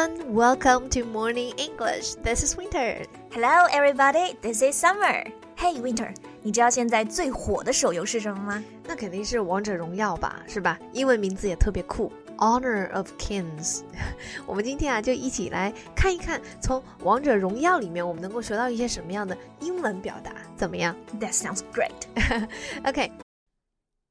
everyone, welcome to Morning English. This is Winter. Hello, everybody. This is Summer. Hey, Winter，你知道现在最火的手游是什么吗？那肯定是王者荣耀吧，是吧？英文名字也特别酷，Honor of Kings。我们今天啊，就一起来看一看，从王者荣耀里面我们能够学到一些什么样的英文表达，怎么样？That sounds great. OK，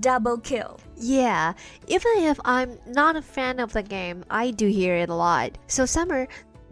double kill. Yeah, even if I'm not a fan of the game, I do hear it a lot. So, Summer,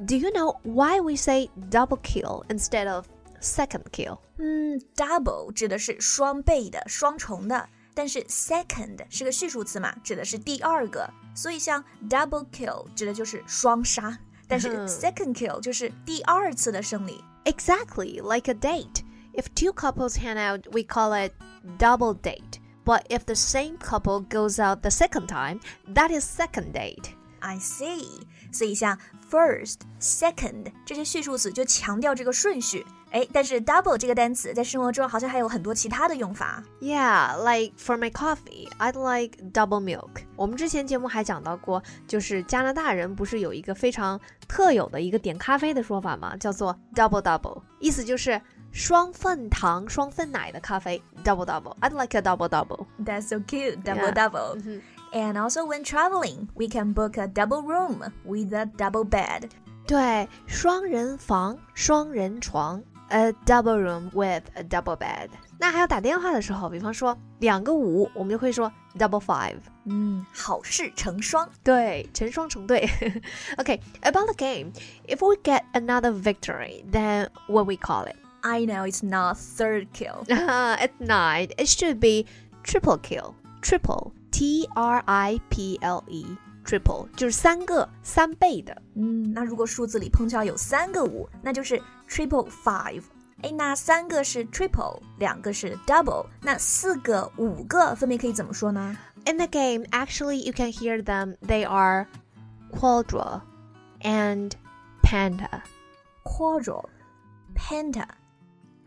do you know why we say double kill instead of second kill? 嗯，double 指的是双倍的、双重的，但是 second 是个序数词嘛，指的是第二个，所以像 double kill 指的就是双杀，但是 second kill 就是第二次的胜利。Exactly, like a date. If two couples hang out, we call it double date. But if the same couple goes out the second time, that is second date. I see. 所以像 first、second 这些序数词就强调这个顺序。哎，但是 double 这个单词在生活中好像还有很多其他的用法。Yeah, like for my coffee, I'd like double milk. 我们之前节目还讲到过，就是加拿大人不是有一个非常特有的一个点咖啡的说法吗？叫做 double double，意思就是 双份糖、双份奶的咖啡，double double. I'd like a double double. That's so cute, double double. And also when traveling, we can book a double room with a double bed. 对，双人房、双人床，a double room with a double bed。那还有打电话的时候，比方说两个五，我们就会说 double five。嗯，好事成双。对，成双成对。okay, about the game, if we get another victory, then what we call it? I know it's not third kill. At night, it should be triple kill. Triple, T R I P L E. Triple 就是三个三倍的，嗯，那如果数字里碰巧有三个五，那就是 triple five。哎，那三个是 triple，两个是 double，那四个、五个分别可以怎么说呢？In the game, actually, you can hear them. They are quadra and penta. Quadra, penta.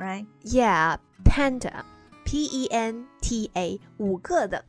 Right? Yeah, panta P E N T A，五个的。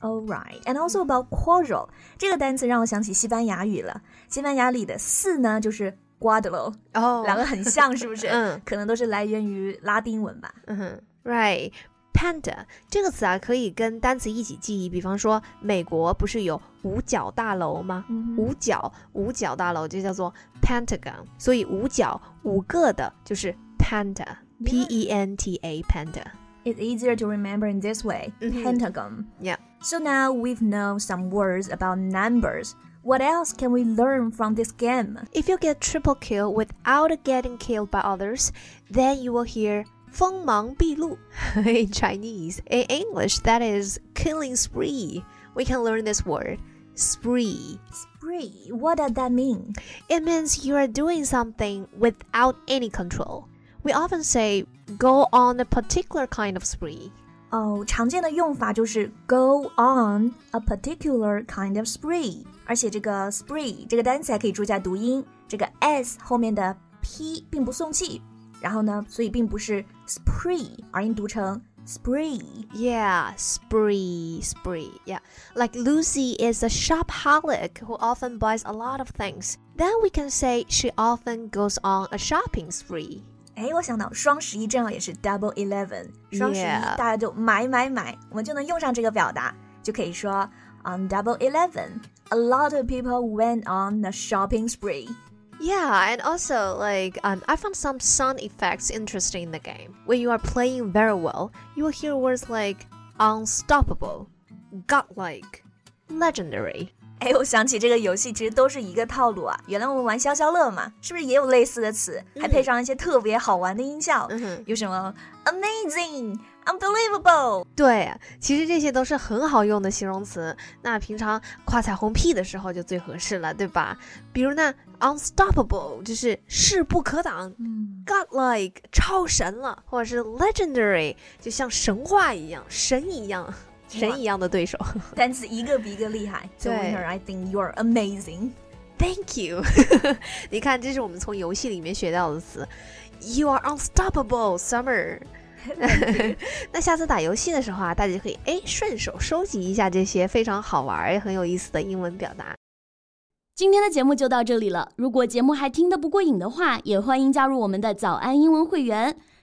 All right, and also about quarrel 这个单词让我想起西班牙语了。西班牙里的四呢，就是 cuadro，哦，两个很像，是不是？嗯，可能都是来源于拉丁文吧。嗯哼，Right。panta 这个词啊，可以跟单词一起记忆。比方说，美国不是有五角大楼吗？五角五角大楼就叫做 Pentagon，所以五角五个的就是 Penta。P E N T A penta. It's easier to remember in this way. Mm -hmm. Pentagon. Yeah. So now we've known some words about numbers. What else can we learn from this game? If you get triple kill without getting killed by others, then you will hear 锋芒毕露 in Chinese. In English, that is killing spree. We can learn this word. Spree. Spree. What does that mean? It means you are doing something without any control. We often say go on a particular kind of spree. 哦，常见的用法就是 go on a particular kind of spree，而且这个 spree 这个单词还可以注意下读音，这个 s 后面的 p 并不送气，然后呢，所以并不是 spree，而应读成 spree. Yeah, spree, spree. Yeah. Like Lucy is a shopaholic who often buys a lot of things. Then we can say she often goes on a shopping spree. 哎，我想到双十一正好也是 Double Eleven，双十一大家就买买买，我们就能用上这个表达，就可以说 On Double Eleven, a lot of people went on a shopping spree. Yeah, and also like um, I found some sound effects interesting in the game. When you are playing very well, you will hear words like unstoppable, godlike, legendary. 哎，我想起这个游戏其实都是一个套路啊。原来我们玩消消乐嘛，是不是也有类似的词，还配上一些特别好玩的音效？嗯有什么 amazing、Unbelievable！对，其实这些都是很好用的形容词。那平常夸彩虹屁的时候就最合适了，对吧？比如呢，unstoppable 就是势不可挡，嗯，godlike 超神了，或者是 legendary 就像神话一样，神一样，神一样的对手。单词一个比一个厉害。So 对 winner, I think you're amazing. Thank you。你看，这是我们从游戏里面学到的词。You are unstoppable, Summer。那下次打游戏的时候啊，大家可以哎顺手收集一下这些非常好玩也很有意思的英文表达。今天的节目就到这里了。如果节目还听得不过瘾的话，也欢迎加入我们的早安英文会员。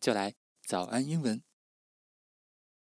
就来早安英文。